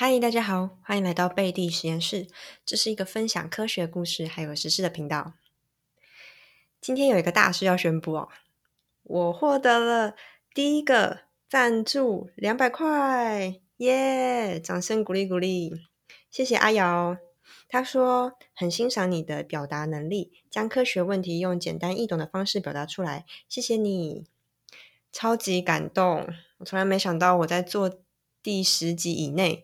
嗨，大家好，欢迎来到贝蒂实验室。这是一个分享科学故事还有实事的频道。今天有一个大事要宣布哦，我获得了第一个赞助两百块，耶！掌声鼓励鼓励，谢谢阿瑶。他说很欣赏你的表达能力，将科学问题用简单易懂的方式表达出来，谢谢你，超级感动。我从来没想到我在做。第十集以内，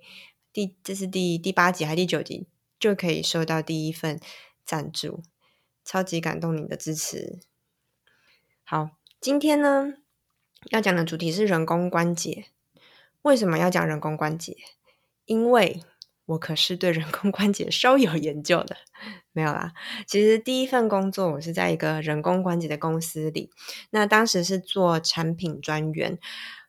第这是第第八集还是第九集，就可以收到第一份赞助，超级感动你的支持。好，今天呢要讲的主题是人工关节。为什么要讲人工关节？因为我可是对人工关节稍有研究的。没有啦，其实第一份工作我是在一个人工关节的公司里，那当时是做产品专员。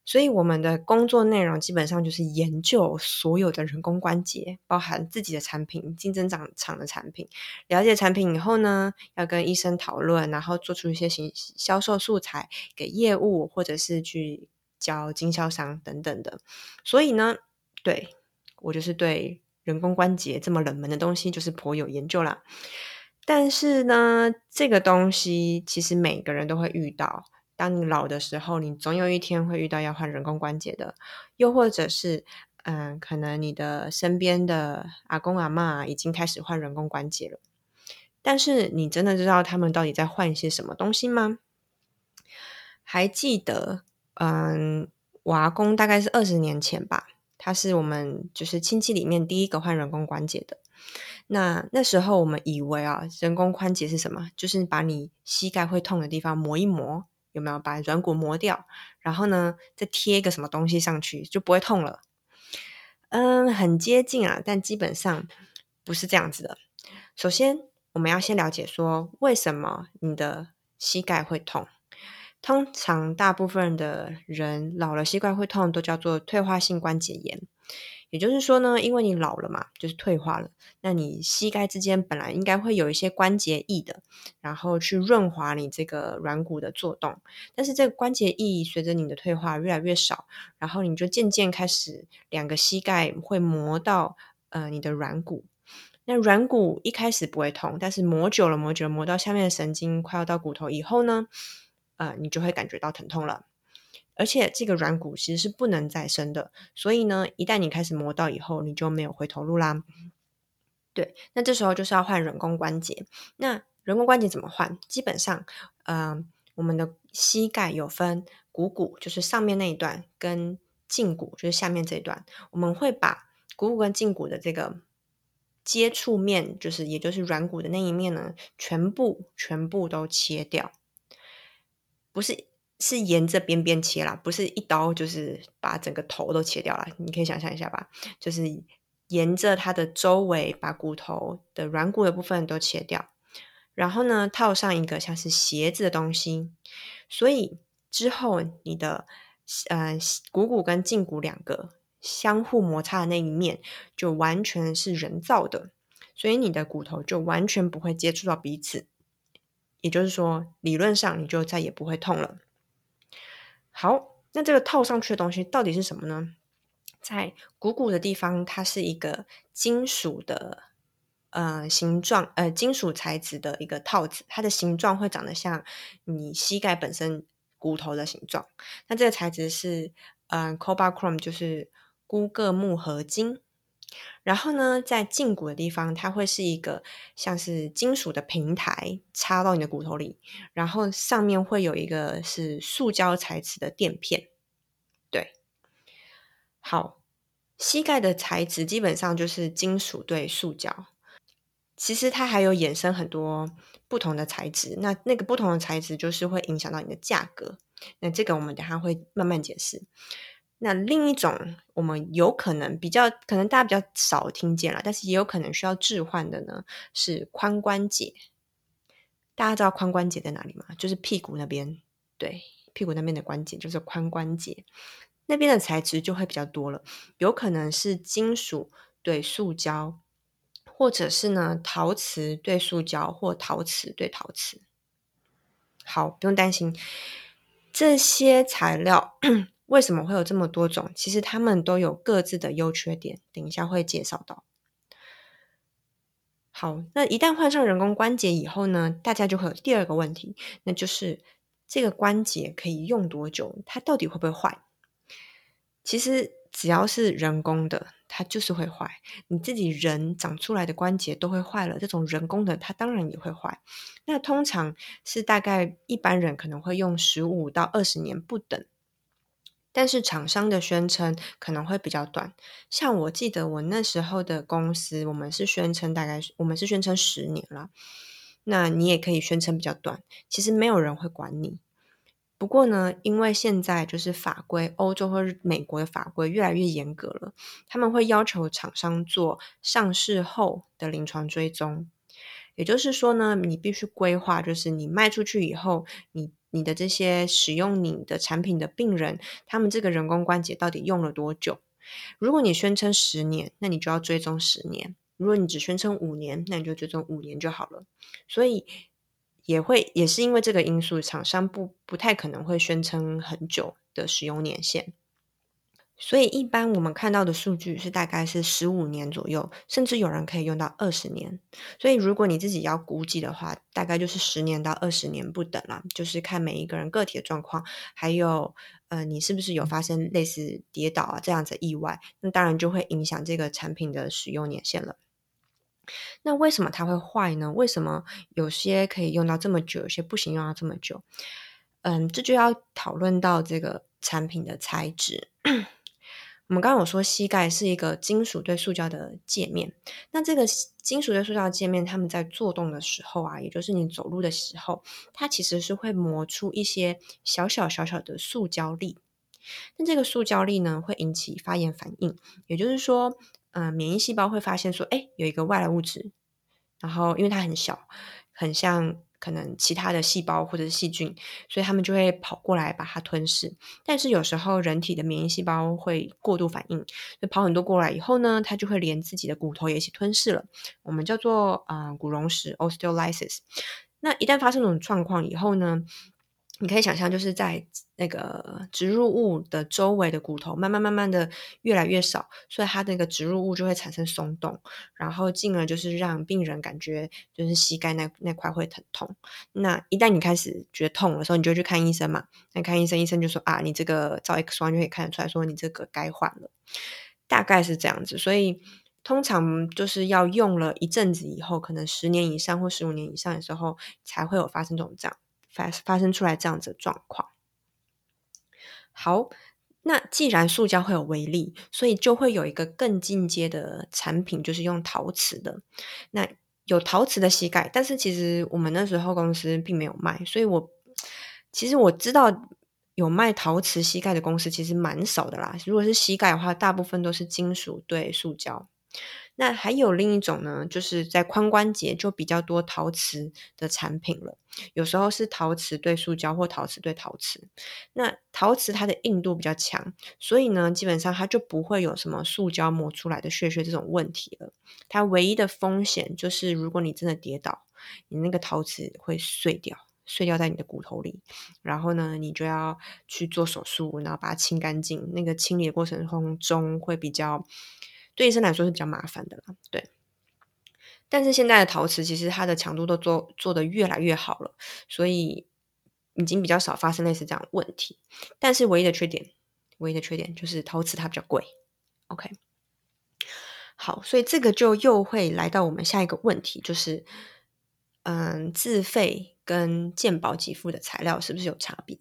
所以我们的工作内容基本上就是研究所有的人工关节，包含自己的产品、竞争厂厂的产品。了解产品以后呢，要跟医生讨论，然后做出一些行销售素材给业务，或者是去教经销商等等的。所以呢，对我就是对人工关节这么冷门的东西，就是颇有研究啦。但是呢，这个东西其实每个人都会遇到。当你老的时候，你总有一天会遇到要换人工关节的，又或者是，嗯，可能你的身边的阿公阿妈已经开始换人工关节了。但是你真的知道他们到底在换一些什么东西吗？还记得，嗯，我阿公大概是二十年前吧，他是我们就是亲戚里面第一个换人工关节的。那那时候我们以为啊，人工关节是什么？就是把你膝盖会痛的地方磨一磨。有没有把软骨磨掉，然后呢，再贴一个什么东西上去就不会痛了？嗯，很接近啊，但基本上不是这样子的。首先，我们要先了解说，为什么你的膝盖会痛？通常大部分的人老了膝盖会痛，都叫做退化性关节炎。也就是说呢，因为你老了嘛，就是退化了，那你膝盖之间本来应该会有一些关节液的，然后去润滑你这个软骨的作动，但是这个关节液随着你的退化越来越少，然后你就渐渐开始两个膝盖会磨到呃你的软骨，那软骨一开始不会痛，但是磨久了磨久了磨到下面的神经快要到骨头以后呢，呃你就会感觉到疼痛了。而且这个软骨其实是不能再生的，所以呢，一旦你开始磨到以后，你就没有回头路啦。对，那这时候就是要换人工关节。那人工关节怎么换？基本上，嗯，我们的膝盖有分股骨，就是上面那一段，跟胫骨，就是下面这一段。我们会把股骨跟胫骨的这个接触面，就是也就是软骨的那一面呢，全部全部都切掉，不是。是沿着边边切啦，不是一刀就是把整个头都切掉了。你可以想象一下吧，就是沿着它的周围把骨头的软骨的部分都切掉，然后呢套上一个像是鞋子的东西，所以之后你的呃股骨跟胫骨两个相互摩擦的那一面就完全是人造的，所以你的骨头就完全不会接触到彼此，也就是说理论上你就再也不会痛了。好，那这个套上去的东西到底是什么呢？在股骨的地方，它是一个金属的呃形状，呃金属材质的一个套子，它的形状会长得像你膝盖本身骨头的形状。那这个材质是嗯 cobalt-chrome，就是钴铬钼合金。然后呢，在胫骨的地方，它会是一个像是金属的平台插到你的骨头里，然后上面会有一个是塑胶材质的垫片。对，好，膝盖的材质基本上就是金属对塑胶。其实它还有衍生很多不同的材质，那那个不同的材质就是会影响到你的价格。那这个我们等下会慢慢解释。那另一种，我们有可能比较可能大家比较少听见了，但是也有可能需要置换的呢，是髋关节。大家知道髋关节在哪里吗？就是屁股那边，对，屁股那边的关节就是髋关节，那边的材质就会比较多了，有可能是金属对塑胶，或者是呢陶瓷对塑胶，或陶瓷对陶瓷。好，不用担心，这些材料。为什么会有这么多种？其实他们都有各自的优缺点，等一下会介绍到。好，那一旦换上人工关节以后呢，大家就会有第二个问题，那就是这个关节可以用多久？它到底会不会坏？其实只要是人工的，它就是会坏。你自己人长出来的关节都会坏了，这种人工的它当然也会坏。那通常是大概一般人可能会用十五到二十年不等。但是厂商的宣称可能会比较短，像我记得我那时候的公司，我们是宣称大概我们是宣称十年了，那你也可以宣称比较短，其实没有人会管你。不过呢，因为现在就是法规，欧洲或美国的法规越来越严格了，他们会要求厂商做上市后的临床追踪，也就是说呢，你必须规划，就是你卖出去以后，你。你的这些使用你的产品的病人，他们这个人工关节到底用了多久？如果你宣称十年，那你就要追踪十年；如果你只宣称五年，那你就追踪五年就好了。所以也会也是因为这个因素，厂商不不太可能会宣称很久的使用年限。所以，一般我们看到的数据是大概是十五年左右，甚至有人可以用到二十年。所以，如果你自己要估计的话，大概就是十年到二十年不等啦。就是看每一个人个体的状况，还有呃，你是不是有发生类似跌倒啊这样子意外，那当然就会影响这个产品的使用年限了。那为什么它会坏呢？为什么有些可以用到这么久，有些不行用到这么久？嗯，这就要讨论到这个产品的材质。我们刚刚有说，膝盖是一个金属对塑胶的界面。那这个金属对塑胶的界面，它们在做动的时候啊，也就是你走路的时候，它其实是会磨出一些小小小小的塑胶粒。那这个塑胶粒呢，会引起发炎反应。也就是说，嗯，免疫细胞会发现说，哎，有一个外来物质，然后因为它很小，很像。可能其他的细胞或者是细菌，所以他们就会跑过来把它吞噬。但是有时候人体的免疫细胞会过度反应，就跑很多过来以后呢，它就会连自己的骨头也一起吞噬了。我们叫做啊骨溶石 （osteolysis）。那一旦发生这种状况以后呢？你可以想象，就是在那个植入物的周围的骨头慢慢慢慢的越来越少，所以它那个植入物就会产生松动，然后进而就是让病人感觉就是膝盖那那块会疼痛。那一旦你开始觉得痛的时候，你就去看医生嘛。那看医生，医生就说啊，你这个照 X 光就可以看得出来，说你这个该换了，大概是这样子。所以通常就是要用了一阵子以后，可能十年以上或十五年以上的时候，才会有发生这种这样。发发生出来这样子的状况。好，那既然塑胶会有微粒，所以就会有一个更进阶的产品，就是用陶瓷的。那有陶瓷的膝盖，但是其实我们那时候公司并没有卖，所以我其实我知道有卖陶瓷膝盖的公司其实蛮少的啦。如果是膝盖的话，大部分都是金属对塑胶。那还有另一种呢，就是在髋关节就比较多陶瓷的产品了。有时候是陶瓷对塑胶或陶瓷对陶瓷。那陶瓷它的硬度比较强，所以呢，基本上它就不会有什么塑胶磨出来的屑屑这种问题了。它唯一的风险就是，如果你真的跌倒，你那个陶瓷会碎掉，碎掉在你的骨头里，然后呢，你就要去做手术，然后把它清干净。那个清理的过程中会比较。对医生来说是比较麻烦的啦，对。但是现在的陶瓷其实它的强度都做做的越来越好了，所以已经比较少发生类似这样的问题。但是唯一的缺点，唯一的缺点就是陶瓷它比较贵。OK，好，所以这个就又会来到我们下一个问题，就是嗯，自费跟健保给付的材料是不是有差别？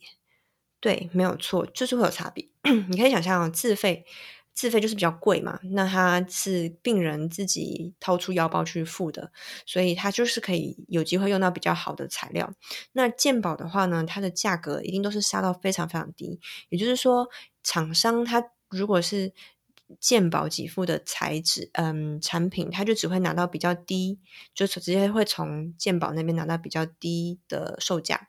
对，没有错，就是会有差别。你可以想象自费。自费就是比较贵嘛，那它是病人自己掏出腰包去付的，所以它就是可以有机会用到比较好的材料。那健保的话呢，它的价格一定都是杀到非常非常低，也就是说，厂商它如果是健保给付的材质，嗯，产品，它就只会拿到比较低，就直接会从健保那边拿到比较低的售价，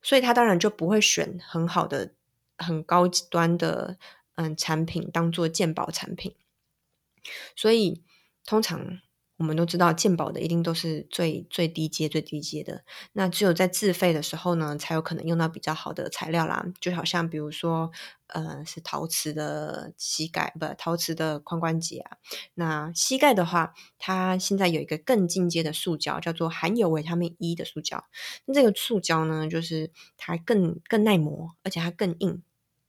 所以它当然就不会选很好的、很高端的。嗯，产品当做鉴宝产品，所以通常我们都知道健保的一定都是最最低阶、最低阶的。那只有在自费的时候呢，才有可能用到比较好的材料啦。就好像比如说，呃，是陶瓷的膝盖，不，陶瓷的髋关节啊。那膝盖的话，它现在有一个更进阶的塑胶，叫做含有维他命 E 的塑胶。那这个塑胶呢，就是它更更耐磨，而且它更硬。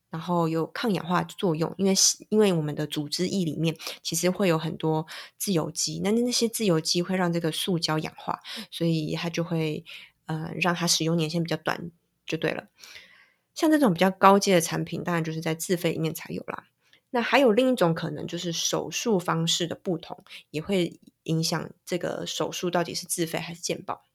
然后有抗氧化作用，因为因为我们的组织液里面其实会有很多自由基，那那些自由基会让这个塑胶氧化，所以它就会呃让它使用年限比较短，就对了。像这种比较高阶的产品，当然就是在自费里面才有啦。那还有另一种可能，就是手术方式的不同，也会影响这个手术到底是自费还是健保。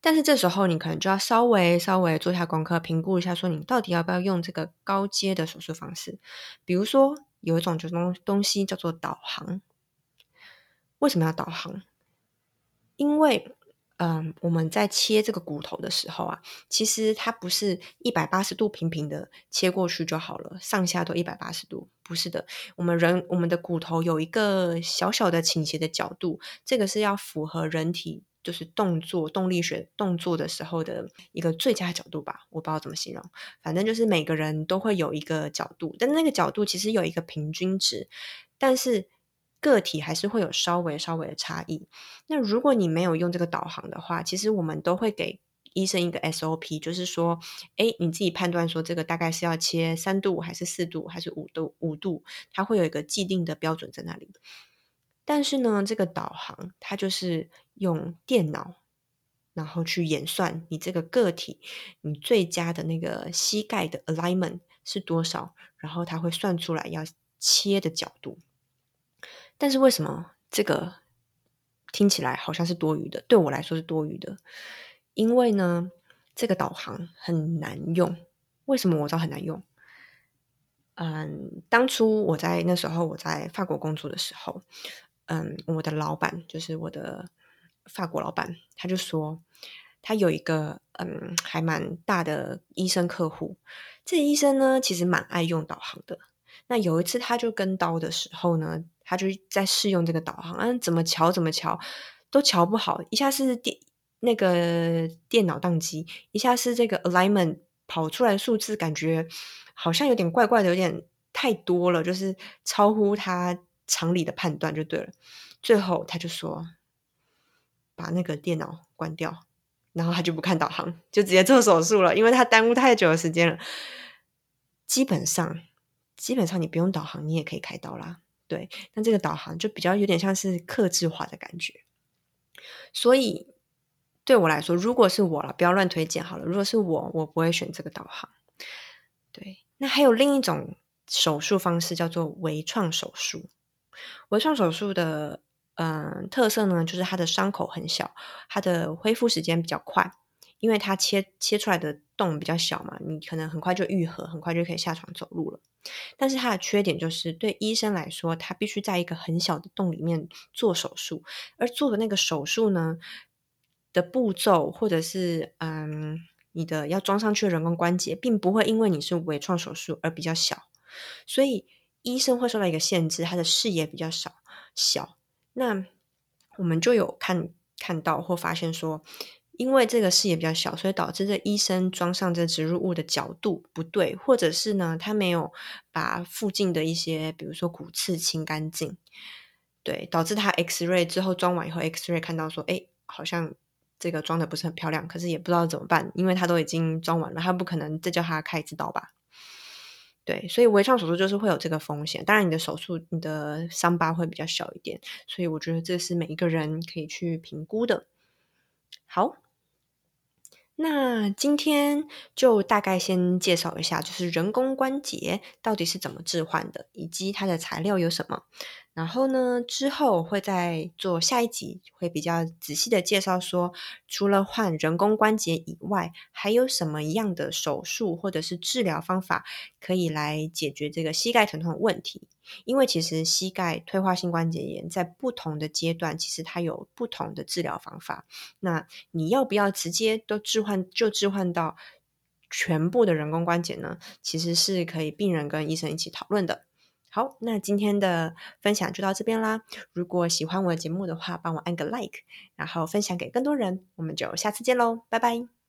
但是这时候你可能就要稍微稍微做一下功课，评估一下，说你到底要不要用这个高阶的手术方式。比如说有一种就东东西叫做导航。为什么要导航？因为嗯，我们在切这个骨头的时候啊，其实它不是一百八十度平平的切过去就好了，上下都一百八十度，不是的。我们人我们的骨头有一个小小的倾斜的角度，这个是要符合人体。就是动作动力学动作的时候的一个最佳角度吧，我不知道怎么形容，反正就是每个人都会有一个角度，但那个角度其实有一个平均值，但是个体还是会有稍微稍微的差异。那如果你没有用这个导航的话，其实我们都会给医生一个 SOP，就是说，哎，你自己判断说这个大概是要切三度还是四度还是五度五度，它会有一个既定的标准在那里。但是呢，这个导航它就是用电脑，然后去演算你这个个体，你最佳的那个膝盖的 alignment 是多少，然后它会算出来要切的角度。但是为什么这个听起来好像是多余的？对我来说是多余的，因为呢，这个导航很难用。为什么我知道很难用？嗯，当初我在那时候我在法国工作的时候。嗯，我的老板就是我的法国老板，他就说他有一个嗯还蛮大的医生客户，这医生呢其实蛮爱用导航的。那有一次他就跟刀的时候呢，他就在试用这个导航，嗯，怎么瞧怎么瞧都瞧不好，一下是电那个电脑宕机，一下是这个 alignment 跑出来的数字感觉好像有点怪怪的，有点太多了，就是超乎他。常理的判断就对了，最后他就说把那个电脑关掉，然后他就不看导航，就直接做手术了，因为他耽误太久的时间了。基本上，基本上你不用导航，你也可以开刀啦。对，但这个导航就比较有点像是克制化的感觉。所以对我来说，如果是我了，不要乱推荐好了。如果是我，我不会选这个导航。对，那还有另一种手术方式叫做微创手术。微创手术的嗯特色呢，就是它的伤口很小，它的恢复时间比较快，因为它切切出来的洞比较小嘛，你可能很快就愈合，很快就可以下床走路了。但是它的缺点就是，对医生来说，他必须在一个很小的洞里面做手术，而做的那个手术呢的步骤，或者是嗯你的要装上去的人工关节，并不会因为你是微创手术而比较小，所以。医生会受到一个限制，他的视野比较少小。那我们就有看看到或发现说，因为这个视野比较小，所以导致这医生装上这植入物的角度不对，或者是呢，他没有把附近的一些，比如说骨刺清干净，对，导致他 X ray 之后装完以后，X ray 看到说，哎，好像这个装的不是很漂亮，可是也不知道怎么办，因为他都已经装完了，他不可能再叫他开一次刀吧。对，所以微创手术就是会有这个风险。当然，你的手术、你的伤疤会比较小一点，所以我觉得这是每一个人可以去评估的。好，那今天就大概先介绍一下，就是人工关节到底是怎么置换的，以及它的材料有什么。然后呢，之后会再做下一集，会比较仔细的介绍说，除了换人工关节以外，还有什么样的手术或者是治疗方法可以来解决这个膝盖疼痛的问题？因为其实膝盖退化性关节炎在不同的阶段，其实它有不同的治疗方法。那你要不要直接都置换就置换到全部的人工关节呢？其实是可以病人跟医生一起讨论的。好，那今天的分享就到这边啦。如果喜欢我的节目的话，帮我按个 like，然后分享给更多人。我们就下次见喽，拜拜。